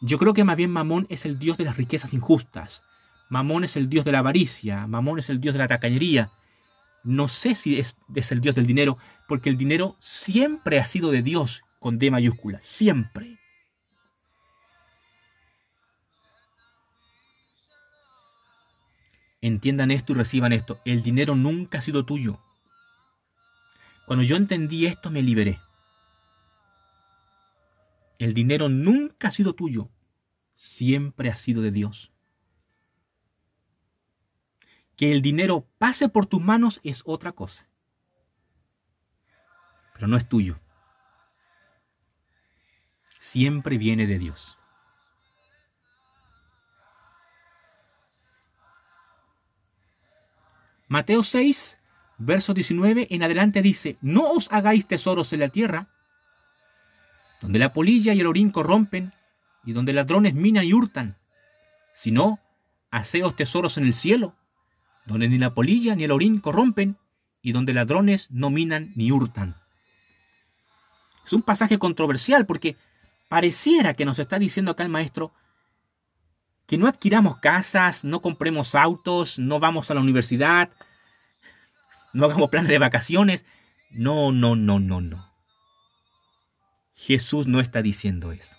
Yo creo que más bien Mamón es el dios de las riquezas injustas. Mamón es el dios de la avaricia. Mamón es el dios de la tacañería. No sé si es, es el dios del dinero, porque el dinero siempre ha sido de Dios con D mayúscula. Siempre. Entiendan esto y reciban esto. El dinero nunca ha sido tuyo. Cuando yo entendí esto me liberé. El dinero nunca ha sido tuyo. Siempre ha sido de Dios. Que el dinero pase por tus manos es otra cosa. Pero no es tuyo. Siempre viene de Dios. Mateo 6, verso 19 en adelante dice, no os hagáis tesoros en la tierra, donde la polilla y el orín corrompen, y donde ladrones minan y hurtan, sino haceos tesoros en el cielo, donde ni la polilla ni el orín corrompen, y donde ladrones no minan ni hurtan. Es un pasaje controversial porque pareciera que nos está diciendo acá el maestro, que no adquiramos casas, no compremos autos, no vamos a la universidad, no hagamos planes de vacaciones. No, no, no, no, no. Jesús no está diciendo eso.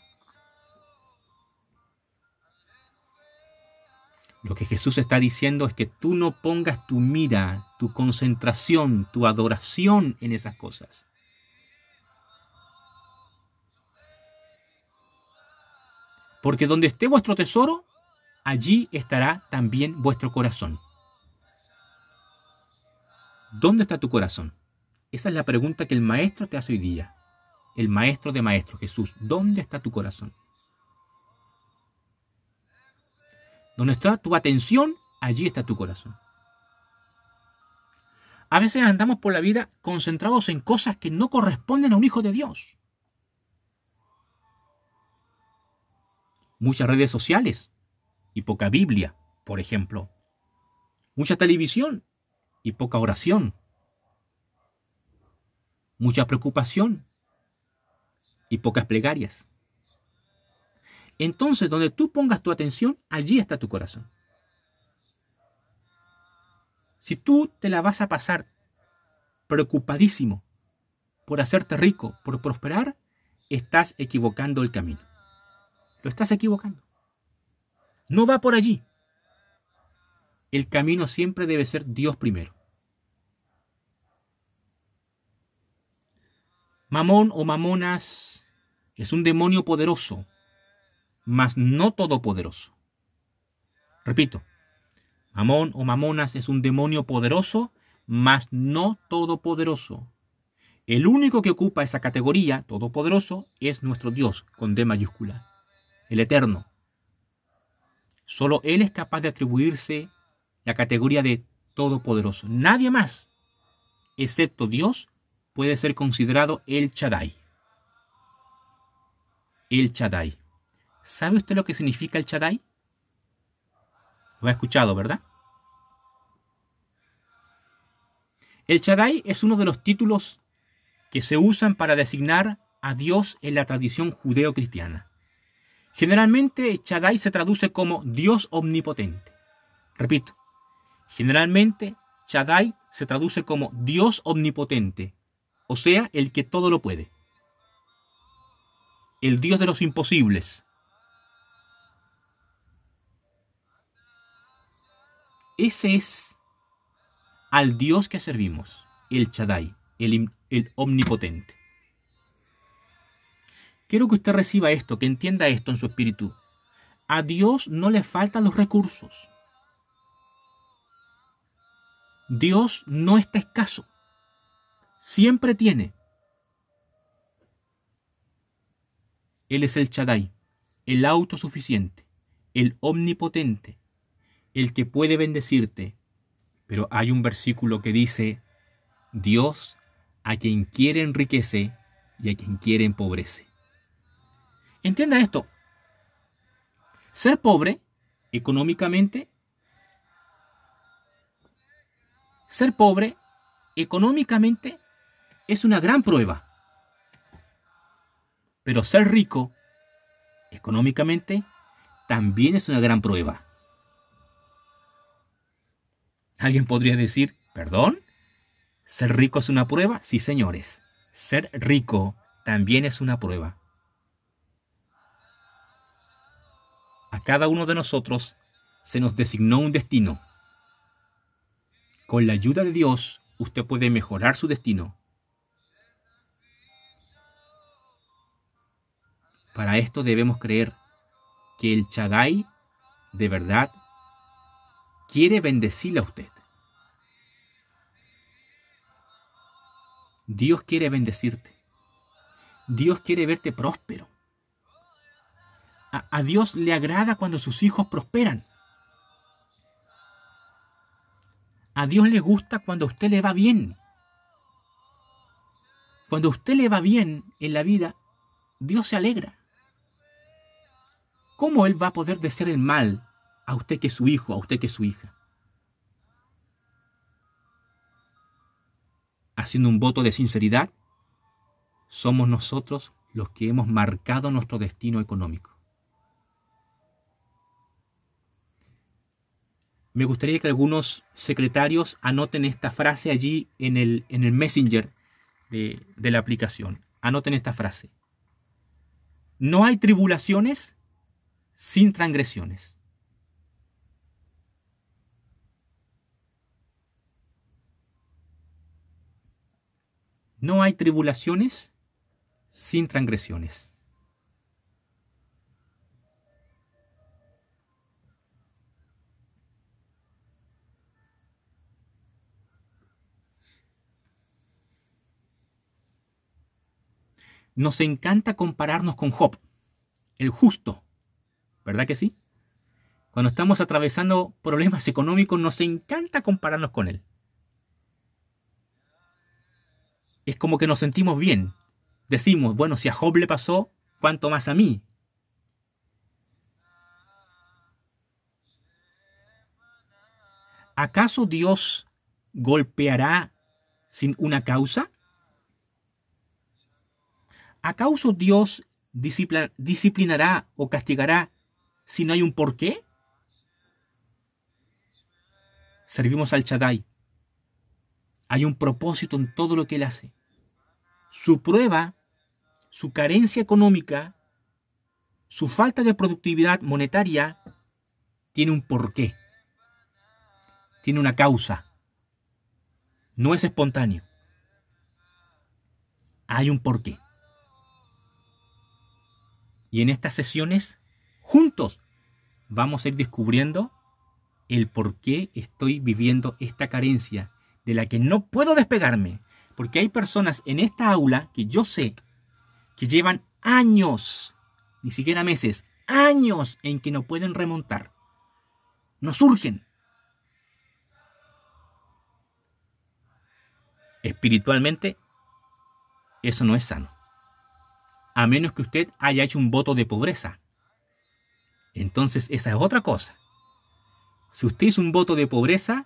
Lo que Jesús está diciendo es que tú no pongas tu mira, tu concentración, tu adoración en esas cosas. Porque donde esté vuestro tesoro, allí estará también vuestro corazón. ¿Dónde está tu corazón? Esa es la pregunta que el maestro te hace hoy día. El maestro de maestros, Jesús. ¿Dónde está tu corazón? Donde está tu atención, allí está tu corazón. A veces andamos por la vida concentrados en cosas que no corresponden a un hijo de Dios. Muchas redes sociales, y poca Biblia, por ejemplo. Mucha televisión y poca oración. Mucha preocupación y pocas plegarias. Entonces, donde tú pongas tu atención, allí está tu corazón. Si tú te la vas a pasar preocupadísimo por hacerte rico, por prosperar, estás equivocando el camino. Lo estás equivocando. No va por allí. El camino siempre debe ser Dios primero. Mamón o mamonas es un demonio poderoso, mas no todopoderoso. Repito, Mamón o mamonas es un demonio poderoso, mas no todopoderoso. El único que ocupa esa categoría, todopoderoso, es nuestro Dios, con D mayúscula, el Eterno, Solo Él es capaz de atribuirse la categoría de todopoderoso. Nadie más, excepto Dios, puede ser considerado el Chadai. El Chadai. ¿Sabe usted lo que significa el Chadai? Lo ha escuchado, ¿verdad? El Chadai es uno de los títulos que se usan para designar a Dios en la tradición judeo-cristiana. Generalmente Chadai se traduce como Dios omnipotente. Repito, generalmente Chadai se traduce como Dios omnipotente, o sea, el que todo lo puede. El Dios de los imposibles. Ese es al Dios que servimos, el Chadai, el, el omnipotente. Quiero que usted reciba esto, que entienda esto en su espíritu. A Dios no le faltan los recursos. Dios no está escaso. Siempre tiene. Él es el Chadai, el autosuficiente, el omnipotente, el que puede bendecirte. Pero hay un versículo que dice, Dios a quien quiere enriquece y a quien quiere empobrece. Entienda esto. Ser pobre económicamente, ser pobre económicamente es una gran prueba. Pero ser rico económicamente también es una gran prueba. Alguien podría decir, perdón, ¿ser rico es una prueba? Sí, señores. Ser rico también es una prueba. A cada uno de nosotros se nos designó un destino. Con la ayuda de Dios, usted puede mejorar su destino. Para esto debemos creer que el Chadai de verdad quiere bendecirle a usted. Dios quiere bendecirte. Dios quiere verte próspero. A, a, Dios le agrada cuando sus hijos prosperan. A Dios le gusta cuando a usted le va bien. Cuando a usted le va bien en la vida, Dios se alegra. ¿Cómo Él va a poder desear el mal a usted que es su hijo, a usted que es su hija? Haciendo un voto de sinceridad, somos nosotros los que hemos marcado nuestro destino económico. Me gustaría que algunos secretarios anoten esta frase allí en el, en el messenger de, de la aplicación. Anoten esta frase. No hay tribulaciones sin transgresiones. No hay tribulaciones sin transgresiones. Nos encanta compararnos con Job, el justo, ¿Verdad que sí? Cuando estamos atravesando problemas económicos nos encanta compararnos con él. Es como que nos sentimos bien. Decimos, bueno, si a Job le pasó, ¿cuánto más a mí? ¿Acaso Dios golpeará sin una causa? ¿Acaso Dios disciplinará o castigará si no hay un porqué? Servimos al Chadai. Hay un propósito en todo lo que él hace. Su prueba, su carencia económica, su falta de productividad monetaria, tiene un porqué. Tiene una causa. No es espontáneo. Hay un porqué. Y en estas sesiones juntos vamos a ir descubriendo el por qué estoy viviendo esta carencia de la que no puedo despegarme. Porque hay personas en esta aula que yo sé que llevan años, ni siquiera meses, años en que no pueden remontar. No surgen. Espiritualmente, eso no es sano. A menos que usted haya hecho un voto de pobreza entonces esa es otra cosa. Si usted hizo un voto de pobreza,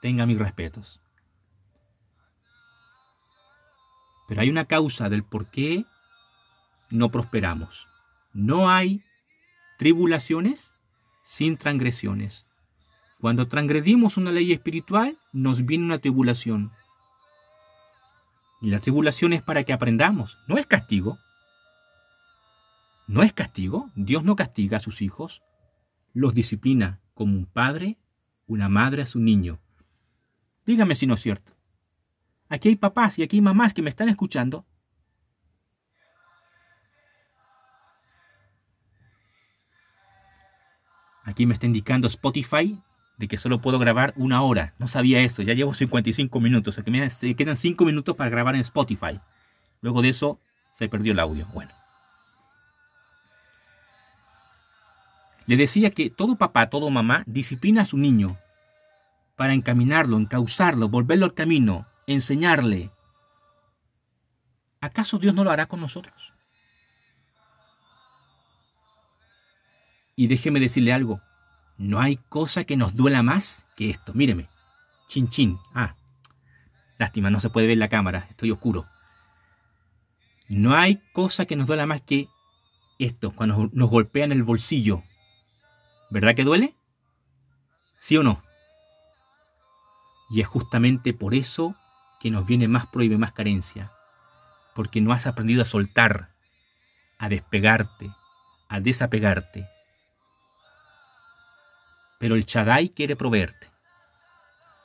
tenga mis respetos. Pero hay una causa del por qué no prosperamos. No hay tribulaciones sin transgresiones. Cuando transgredimos una ley espiritual, nos viene una tribulación. Y la tribulación es para que aprendamos, no es castigo. ¿No es castigo? Dios no castiga a sus hijos, los disciplina como un padre, una madre a su niño. Dígame si no es cierto. Aquí hay papás y aquí hay mamás que me están escuchando. Aquí me está indicando Spotify de que solo puedo grabar una hora. No sabía eso, ya llevo 55 minutos. Aquí me quedan 5 minutos para grabar en Spotify. Luego de eso se perdió el audio. Bueno. Le decía que todo papá, todo mamá disciplina a su niño para encaminarlo, encauzarlo, volverlo al camino, enseñarle. ¿Acaso Dios no lo hará con nosotros? Y déjeme decirle algo, no hay cosa que nos duela más que esto. Míreme, chin chin. Ah, lástima, no se puede ver la cámara, estoy oscuro. No hay cosa que nos duela más que esto, cuando nos golpean el bolsillo. ¿Verdad que duele? ¿Sí o no? Y es justamente por eso que nos viene más y más carencia. Porque no has aprendido a soltar, a despegarte, a desapegarte. Pero el Chadai quiere proveerte.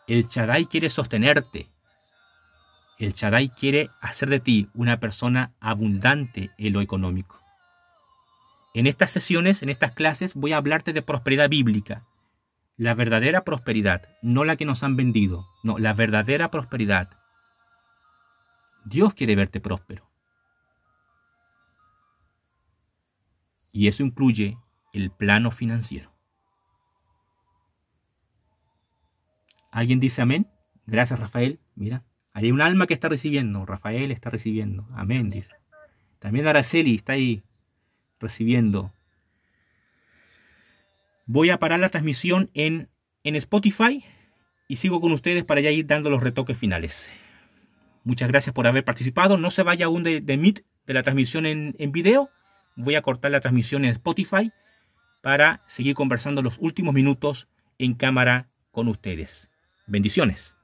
El Chadai quiere sostenerte. El Chadai quiere hacer de ti una persona abundante en lo económico. En estas sesiones, en estas clases, voy a hablarte de prosperidad bíblica. La verdadera prosperidad, no la que nos han vendido, no, la verdadera prosperidad. Dios quiere verte próspero. Y eso incluye el plano financiero. ¿Alguien dice amén? Gracias, Rafael. Mira, hay un alma que está recibiendo. Rafael está recibiendo. Amén, dice. También Araceli está ahí recibiendo. Voy a parar la transmisión en, en Spotify y sigo con ustedes para ya ir dando los retoques finales. Muchas gracias por haber participado. No se vaya aún de, de de la transmisión en, en video. Voy a cortar la transmisión en Spotify para seguir conversando los últimos minutos en cámara con ustedes. Bendiciones.